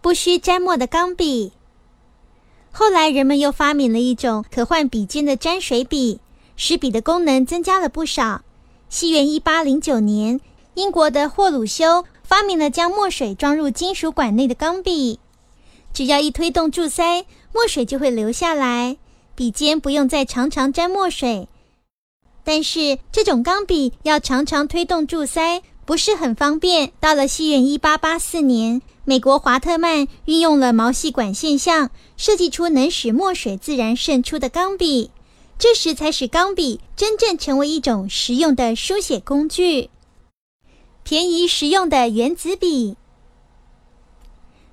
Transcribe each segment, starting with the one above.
不需沾墨的钢笔。后来，人们又发明了一种可换笔尖的沾水笔，使笔的功能增加了不少。西元一八零九年，英国的霍鲁修发明了将墨水装入金属管内的钢笔，只要一推动注塞，墨水就会流下来，笔尖不用再常常沾墨水。但是，这种钢笔要常常推动注塞，不是很方便。到了西元一八八四年。美国华特曼运用了毛细管现象，设计出能使墨水自然渗出的钢笔，这时才使钢笔真正成为一种实用的书写工具。便宜实用的原子笔。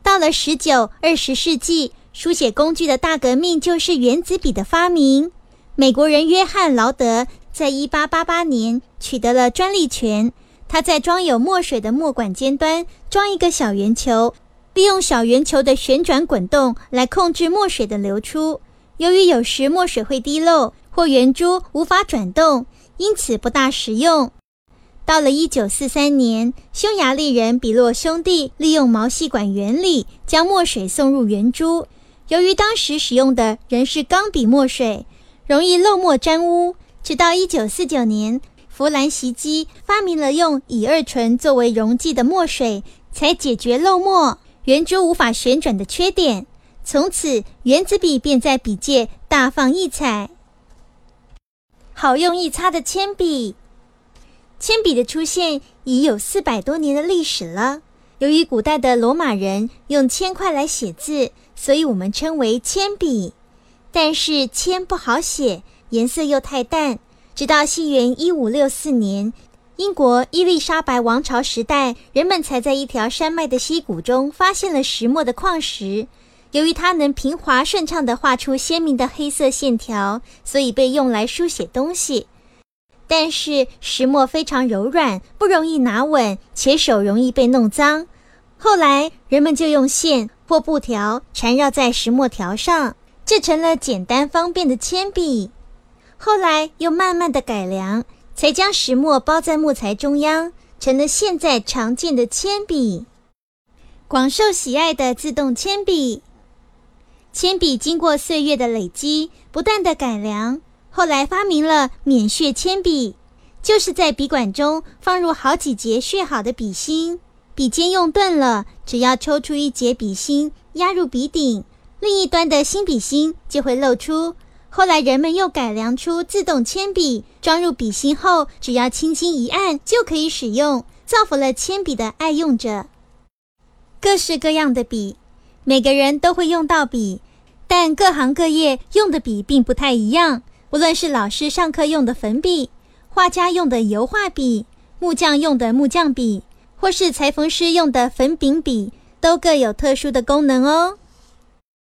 到了十九、二十世纪，书写工具的大革命就是原子笔的发明。美国人约翰劳德在一八八八年取得了专利权。他在装有墨水的墨管尖端装一个小圆球，利用小圆球的旋转滚动来控制墨水的流出。由于有时墨水会滴漏或圆珠无法转动，因此不大实用。到了一九四三年，匈牙利人比洛兄弟利用毛细管原理将墨水送入圆珠。由于当时使用的仍是钢笔墨水，容易漏墨沾污，直到一九四九年。弗兰西基发明了用乙二醇作为溶剂的墨水，才解决漏墨、圆珠无法旋转的缺点。从此，原子笔便在笔界大放异彩。好用易擦的铅笔，铅笔的出现已有四百多年的历史了。由于古代的罗马人用铅块来写字，所以我们称为铅笔。但是铅不好写，颜色又太淡。直到西元一五六四年，英国伊丽莎白王朝时代，人们才在一条山脉的溪谷中发现了石墨的矿石。由于它能平滑顺畅地画出鲜明的黑色线条，所以被用来书写东西。但是石墨非常柔软，不容易拿稳，且手容易被弄脏。后来人们就用线或布条缠绕在石墨条上，制成了简单方便的铅笔。后来又慢慢的改良，才将石墨包在木材中央，成了现在常见的铅笔。广受喜爱的自动铅笔，铅笔经过岁月的累积，不断的改良，后来发明了免削铅笔，就是在笔管中放入好几节削好的笔芯，笔尖用钝了，只要抽出一节笔芯，压入笔顶，另一端的新笔芯就会露出。后来人们又改良出自动铅笔，装入笔芯后，只要轻轻一按就可以使用，造福了铅笔的爱用者。各式各样的笔，每个人都会用到笔，但各行各业用的笔并不太一样。无论是老师上课用的粉笔，画家用的油画笔，木匠用的木匠笔，或是裁缝师用的粉饼笔，都各有特殊的功能哦。